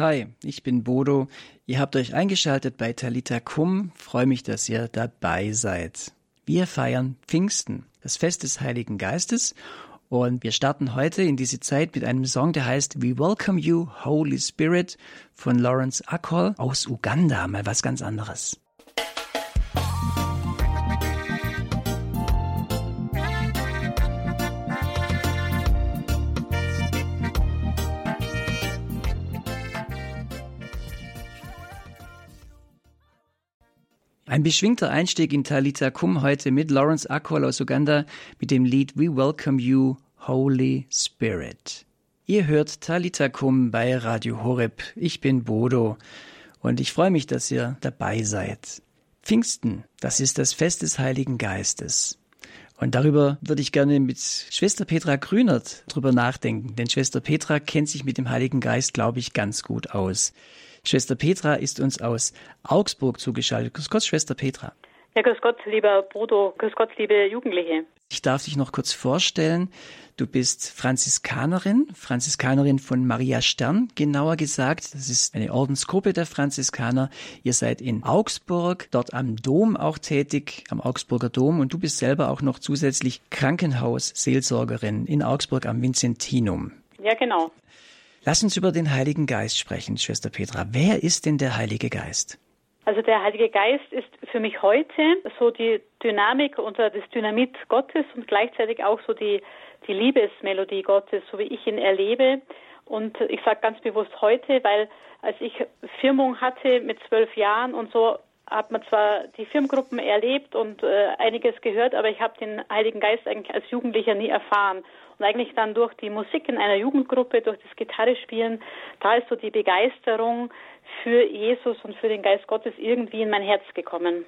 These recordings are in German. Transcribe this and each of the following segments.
Hi, ich bin Bodo. Ihr habt euch eingeschaltet bei Talita Kum. Freue mich, dass ihr dabei seid. Wir feiern Pfingsten, das Fest des Heiligen Geistes. Und wir starten heute in diese Zeit mit einem Song, der heißt We Welcome You, Holy Spirit von Lawrence Akol aus Uganda. Mal was ganz anderes. Ein beschwingter Einstieg in Talita Kum heute mit Lawrence Akol aus Uganda mit dem Lied We Welcome You, Holy Spirit. Ihr hört Talita Kum bei Radio Horeb. Ich bin Bodo und ich freue mich, dass ihr dabei seid. Pfingsten, das ist das Fest des Heiligen Geistes. Und darüber würde ich gerne mit Schwester Petra Grünert drüber nachdenken, denn Schwester Petra kennt sich mit dem Heiligen Geist, glaube ich, ganz gut aus. Schwester Petra ist uns aus Augsburg zugeschaltet. Grüß Gott, Schwester Petra. Ja, grüß Gott, lieber Bodo. Grüß Gott, liebe Jugendliche. Ich darf dich noch kurz vorstellen. Du bist Franziskanerin, Franziskanerin von Maria Stern, genauer gesagt. Das ist eine Ordensgruppe der Franziskaner. Ihr seid in Augsburg, dort am Dom auch tätig, am Augsburger Dom. Und du bist selber auch noch zusätzlich Krankenhausseelsorgerin in Augsburg am Vincentinum. Ja, genau. Lass uns über den Heiligen Geist sprechen, Schwester Petra. Wer ist denn der Heilige Geist? Also der Heilige Geist ist für mich heute so die Dynamik oder das Dynamit Gottes und gleichzeitig auch so die, die Liebesmelodie Gottes, so wie ich ihn erlebe. Und ich sage ganz bewusst heute, weil als ich Firmung hatte mit zwölf Jahren und so, hat man zwar die Firmengruppen erlebt und äh, einiges gehört, aber ich habe den Heiligen Geist eigentlich als Jugendlicher nie erfahren. Und eigentlich dann durch die Musik in einer Jugendgruppe, durch das Gitarrespielen, da ist so die Begeisterung für Jesus und für den Geist Gottes irgendwie in mein Herz gekommen.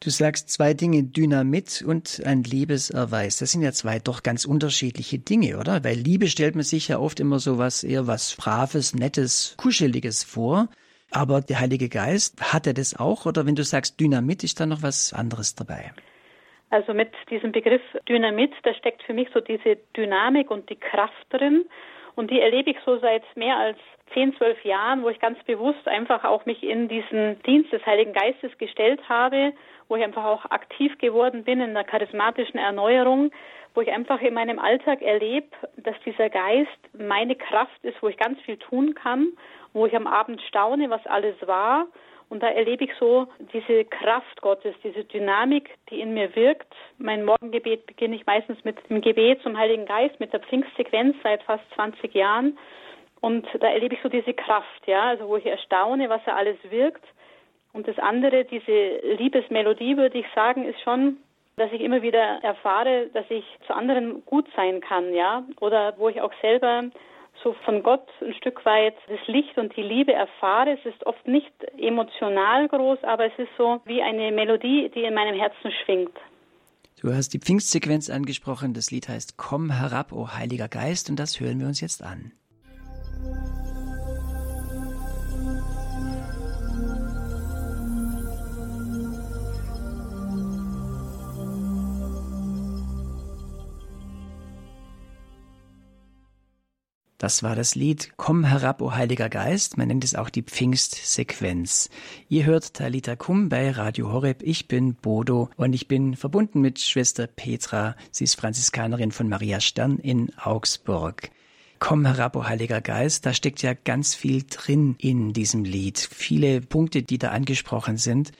Du sagst zwei Dinge, Dynamit und ein Liebeserweis. Das sind ja zwei doch ganz unterschiedliche Dinge, oder? Weil Liebe stellt man sich ja oft immer so was eher was Braves, Nettes, Kuscheliges vor. Aber der Heilige Geist, hat er das auch? Oder wenn du sagst Dynamit, ist da noch was anderes dabei? Also mit diesem Begriff Dynamit, da steckt für mich so diese Dynamik und die Kraft drin. Und die erlebe ich so seit mehr als zehn, zwölf Jahren, wo ich ganz bewusst einfach auch mich in diesen Dienst des Heiligen Geistes gestellt habe, wo ich einfach auch aktiv geworden bin in der charismatischen Erneuerung, wo ich einfach in meinem Alltag erlebe, dass dieser Geist meine Kraft ist, wo ich ganz viel tun kann, wo ich am Abend staune, was alles war. Und da erlebe ich so diese Kraft Gottes, diese Dynamik, die in mir wirkt. Mein Morgengebet beginne ich meistens mit dem Gebet zum Heiligen Geist, mit der Pfingstsequenz seit fast 20 Jahren. Und da erlebe ich so diese Kraft, ja, also wo ich erstaune, was er alles wirkt. Und das andere, diese Liebesmelodie, würde ich sagen, ist schon, dass ich immer wieder erfahre, dass ich zu anderen gut sein kann, ja, oder wo ich auch selber so von Gott ein Stück weit das Licht und die Liebe erfahre. Es ist oft nicht emotional groß, aber es ist so wie eine Melodie, die in meinem Herzen schwingt. Du hast die Pfingstsequenz angesprochen. Das Lied heißt Komm herab, o Heiliger Geist, und das hören wir uns jetzt an. Das war das Lied Komm herab, o Heiliger Geist. Man nennt es auch die Pfingstsequenz. Ihr hört Talita Kum bei Radio Horeb. Ich bin Bodo und ich bin verbunden mit Schwester Petra. Sie ist Franziskanerin von Maria Stern in Augsburg. Komm herab, o Heiliger Geist, da steckt ja ganz viel drin in diesem Lied. Viele Punkte, die da angesprochen sind.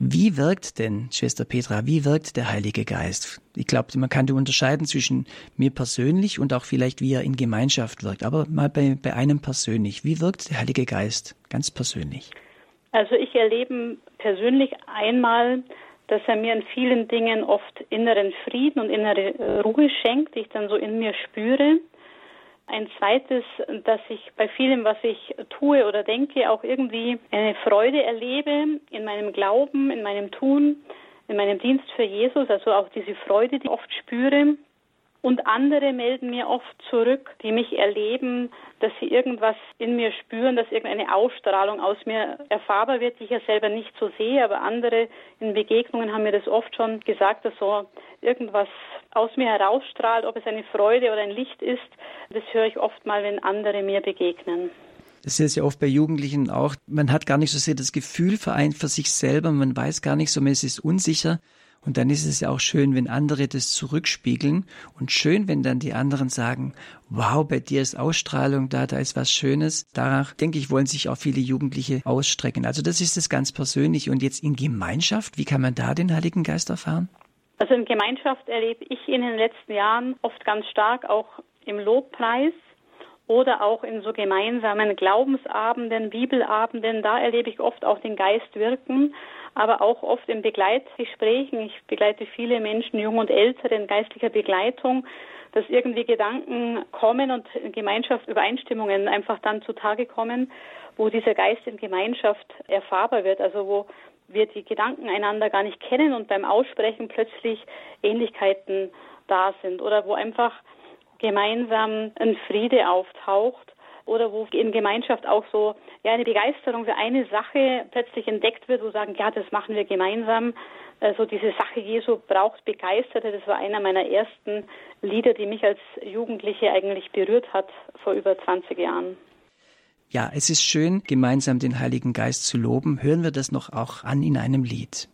Wie wirkt denn, Schwester Petra, wie wirkt der Heilige Geist? Ich glaube, man kann unterscheiden zwischen mir persönlich und auch vielleicht, wie er in Gemeinschaft wirkt. Aber mal bei, bei einem persönlich. Wie wirkt der Heilige Geist ganz persönlich? Also ich erlebe persönlich einmal, dass er mir in vielen Dingen oft inneren Frieden und innere Ruhe schenkt, die ich dann so in mir spüre. Ein zweites, dass ich bei vielem, was ich tue oder denke, auch irgendwie eine Freude erlebe in meinem Glauben, in meinem Tun, in meinem Dienst für Jesus, also auch diese Freude, die ich oft spüre. Und andere melden mir oft zurück, die mich erleben, dass sie irgendwas in mir spüren, dass irgendeine Ausstrahlung aus mir erfahrbar wird, die ich ja selber nicht so sehe. Aber andere in Begegnungen haben mir das oft schon gesagt, dass so irgendwas aus mir herausstrahlt, ob es eine Freude oder ein Licht ist. Das höre ich oft mal, wenn andere mir begegnen. Das ist ja oft bei Jugendlichen auch. Man hat gar nicht so sehr das Gefühl für, ein, für sich selber. Man weiß gar nicht so, man ist unsicher. Und dann ist es ja auch schön, wenn andere das zurückspiegeln und schön, wenn dann die anderen sagen, wow, bei dir ist Ausstrahlung da, da ist was Schönes. Danach, denke ich, wollen sich auch viele Jugendliche ausstrecken. Also das ist das ganz persönlich. Und jetzt in Gemeinschaft, wie kann man da den Heiligen Geist erfahren? Also in Gemeinschaft erlebe ich in den letzten Jahren oft ganz stark auch im Lobpreis oder auch in so gemeinsamen Glaubensabenden, Bibelabenden. Da erlebe ich oft auch den Geist wirken, aber auch oft in Begleitgesprächen. Ich begleite viele Menschen, jung und ältere, in geistlicher Begleitung, dass irgendwie Gedanken kommen und in Gemeinschaft Übereinstimmungen einfach dann zutage kommen, wo dieser Geist in Gemeinschaft erfahrbar wird, also wo wir die Gedanken einander gar nicht kennen und beim Aussprechen plötzlich Ähnlichkeiten da sind oder wo einfach gemeinsam ein Friede auftaucht oder wo in Gemeinschaft auch so ja eine Begeisterung für eine Sache plötzlich entdeckt wird, wo sagen, ja, das machen wir gemeinsam. Also diese Sache Jesu braucht Begeisterte. Das war einer meiner ersten Lieder, die mich als Jugendliche eigentlich berührt hat vor über 20 Jahren. Ja, es ist schön, gemeinsam den Heiligen Geist zu loben. Hören wir das noch auch an in einem Lied.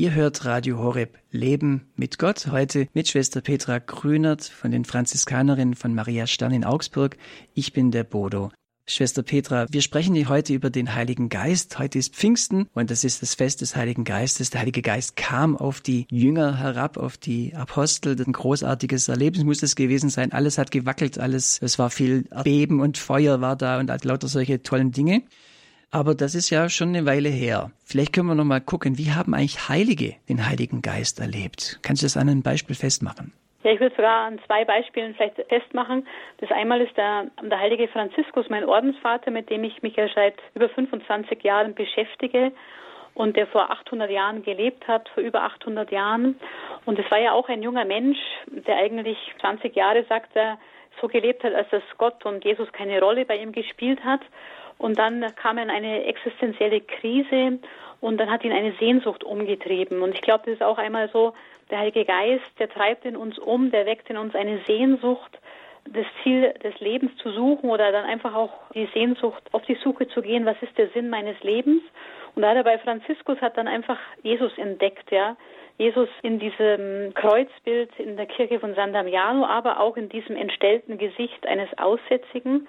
Ihr hört Radio Horeb Leben mit Gott. Heute mit Schwester Petra Grünert von den Franziskanerinnen von Maria Stern in Augsburg. Ich bin der Bodo. Schwester Petra, wir sprechen heute über den Heiligen Geist. Heute ist Pfingsten und das ist das Fest des Heiligen Geistes. Der Heilige Geist kam auf die Jünger herab, auf die Apostel. Ein großartiges Erlebnis muss es gewesen sein. Alles hat gewackelt, alles, es war viel Beben und Feuer war da und lauter solche tollen Dinge. Aber das ist ja schon eine Weile her. Vielleicht können wir noch mal gucken, wie haben eigentlich Heilige den Heiligen Geist erlebt? Kannst du das an einem Beispiel festmachen? Ja, ich würde sogar an zwei Beispielen vielleicht festmachen. Das einmal ist der, der heilige Franziskus, mein Ordensvater, mit dem ich mich ja seit über 25 Jahren beschäftige und der vor 800 Jahren gelebt hat, vor über 800 Jahren. Und es war ja auch ein junger Mensch, der eigentlich 20 Jahre, sagt er, so gelebt hat, als dass Gott und Jesus keine Rolle bei ihm gespielt hat. Und dann kam er in eine existenzielle Krise und dann hat ihn eine Sehnsucht umgetrieben. Und ich glaube, das ist auch einmal so, der Heilige Geist, der treibt in uns um, der weckt in uns eine Sehnsucht, das Ziel des Lebens zu suchen oder dann einfach auch die Sehnsucht, auf die Suche zu gehen, was ist der Sinn meines Lebens. Und da bei Franziskus hat dann einfach Jesus entdeckt, ja. Jesus in diesem Kreuzbild in der Kirche von San Damiano, aber auch in diesem entstellten Gesicht eines Aussätzigen.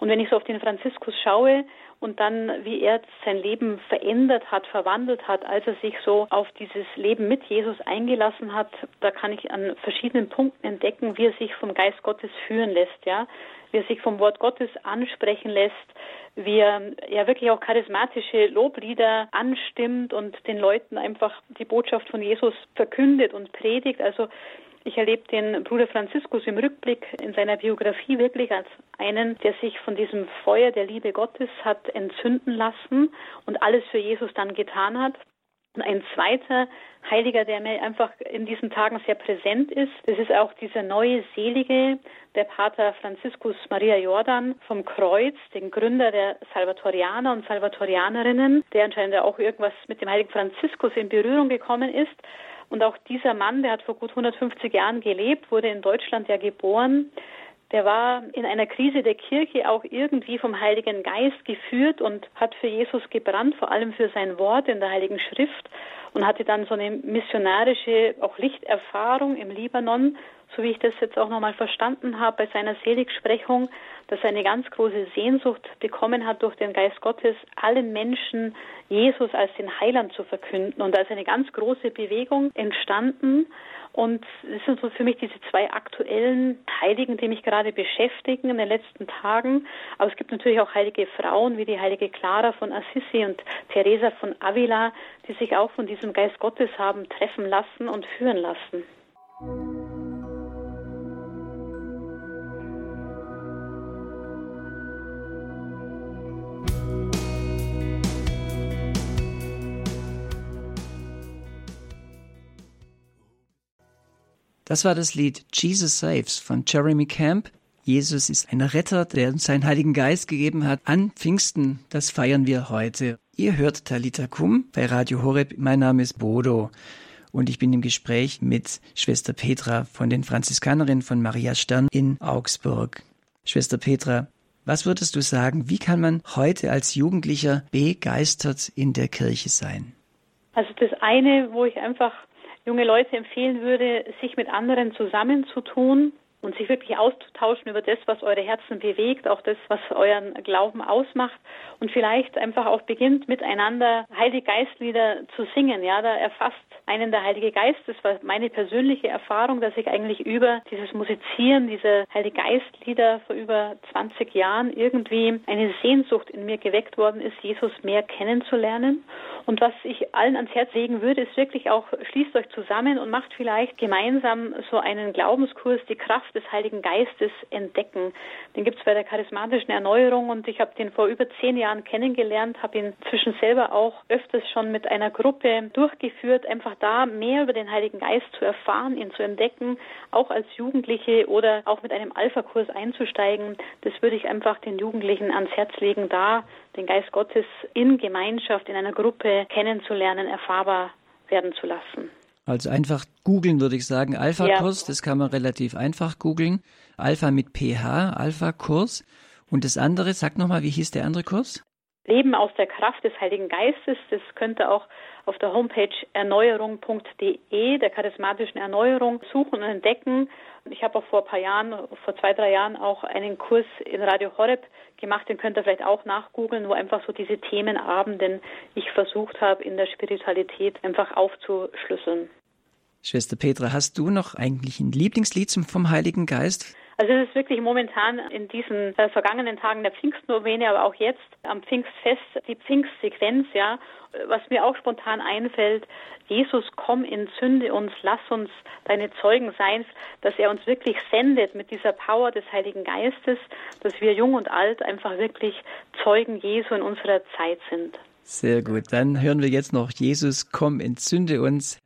Und wenn ich so auf den Franziskus schaue und dann, wie er sein Leben verändert hat, verwandelt hat, als er sich so auf dieses Leben mit Jesus eingelassen hat, da kann ich an verschiedenen Punkten entdecken, wie er sich vom Geist Gottes führen lässt, ja, wie er sich vom Wort Gottes ansprechen lässt, wie er ja wirklich auch charismatische Loblieder anstimmt und den Leuten einfach die Botschaft von Jesus verkündet und predigt. Also ich erlebe den Bruder Franziskus im Rückblick in seiner Biografie wirklich als einen, der sich von diesem Feuer der Liebe Gottes hat entzünden lassen und alles für Jesus dann getan hat. Und ein zweiter Heiliger, der mir einfach in diesen Tagen sehr präsent ist, das ist auch dieser neue Selige, der Pater Franziskus Maria Jordan vom Kreuz, den Gründer der Salvatorianer und Salvatorianerinnen, der anscheinend auch irgendwas mit dem heiligen Franziskus in Berührung gekommen ist und auch dieser Mann, der hat vor gut 150 Jahren gelebt, wurde in Deutschland ja geboren. Der war in einer Krise der Kirche auch irgendwie vom Heiligen Geist geführt und hat für Jesus gebrannt, vor allem für sein Wort in der Heiligen Schrift und hatte dann so eine missionarische, auch Lichterfahrung im Libanon, so wie ich das jetzt auch nochmal verstanden habe bei seiner Seligsprechung, dass er eine ganz große Sehnsucht bekommen hat durch den Geist Gottes, allen Menschen Jesus als den Heiland zu verkünden. Und da ist eine ganz große Bewegung entstanden. Und das sind so für mich diese zwei aktuellen Heiligen, die mich gerade beschäftigen in den letzten Tagen. Aber es gibt natürlich auch heilige Frauen wie die heilige Clara von Assisi und Teresa von Avila, die sich auch von diesem Geist Gottes haben treffen lassen und führen lassen. Das war das Lied Jesus Saves von Jeremy Camp. Jesus ist ein Retter, der uns seinen Heiligen Geist gegeben hat. An Pfingsten, das feiern wir heute. Ihr hört Talita Kum bei Radio Horeb. Mein Name ist Bodo und ich bin im Gespräch mit Schwester Petra von den Franziskanerinnen von Maria Stern in Augsburg. Schwester Petra, was würdest du sagen, wie kann man heute als Jugendlicher begeistert in der Kirche sein? Also das eine, wo ich einfach junge Leute empfehlen würde, sich mit anderen zusammenzutun und sich wirklich auszutauschen über das, was eure Herzen bewegt, auch das, was euren Glauben ausmacht und vielleicht einfach auch beginnt miteinander Heilige Geistlieder zu singen. Ja, da erfasst einen der Heilige Geist. Das war meine persönliche Erfahrung, dass ich eigentlich über dieses Musizieren, diese Heilige Geistlieder vor über 20 Jahren irgendwie eine Sehnsucht in mir geweckt worden ist, Jesus mehr kennenzulernen. Und was ich allen ans Herz legen würde, ist wirklich auch, schließt euch zusammen und macht vielleicht gemeinsam so einen Glaubenskurs, die Kraft des Heiligen Geistes entdecken. Den gibt es bei der charismatischen Erneuerung und ich habe den vor über zehn Jahren kennengelernt, habe ihn zwischen selber auch öfters schon mit einer Gruppe durchgeführt, einfach da mehr über den Heiligen Geist zu erfahren, ihn zu entdecken, auch als Jugendliche oder auch mit einem Alpha-Kurs einzusteigen. Das würde ich einfach den Jugendlichen ans Herz legen, da den Geist Gottes in Gemeinschaft, in einer Gruppe kennenzulernen, erfahrbar werden zu lassen. Also einfach googeln würde ich sagen. Alpha-Kurs, ja. das kann man relativ einfach googeln. Alpha mit PH, Alpha-Kurs. Und das andere, sag nochmal, wie hieß der andere Kurs? Leben aus der Kraft des Heiligen Geistes. Das könnte auch auf der Homepage erneuerung.de, der charismatischen Erneuerung, suchen und entdecken. Ich habe auch vor ein paar Jahren, vor zwei, drei Jahren auch einen Kurs in Radio Horeb gemacht, den könnt ihr vielleicht auch nachgoogeln, wo einfach so diese Themenabenden ich versucht habe, in der Spiritualität einfach aufzuschlüsseln. Schwester Petra, hast du noch eigentlich ein Lieblingslied vom Heiligen Geist? Also es ist wirklich momentan in diesen äh, vergangenen Tagen der Pfingstnovene, aber auch jetzt am Pfingstfest die Pfingstsequenz, ja, was mir auch spontan einfällt, Jesus, komm, entzünde uns, lass uns deine Zeugen sein, dass er uns wirklich sendet mit dieser Power des Heiligen Geistes, dass wir jung und alt einfach wirklich Zeugen Jesu in unserer Zeit sind. Sehr gut, dann hören wir jetzt noch Jesus, komm, entzünde uns.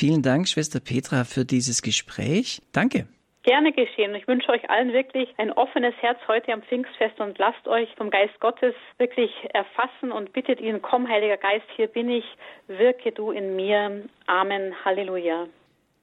Vielen Dank, Schwester Petra, für dieses Gespräch. Danke. Gerne geschehen. Ich wünsche euch allen wirklich ein offenes Herz heute am Pfingstfest und lasst euch vom Geist Gottes wirklich erfassen und bittet ihn, komm, Heiliger Geist, hier bin ich, wirke du in mir. Amen. Halleluja.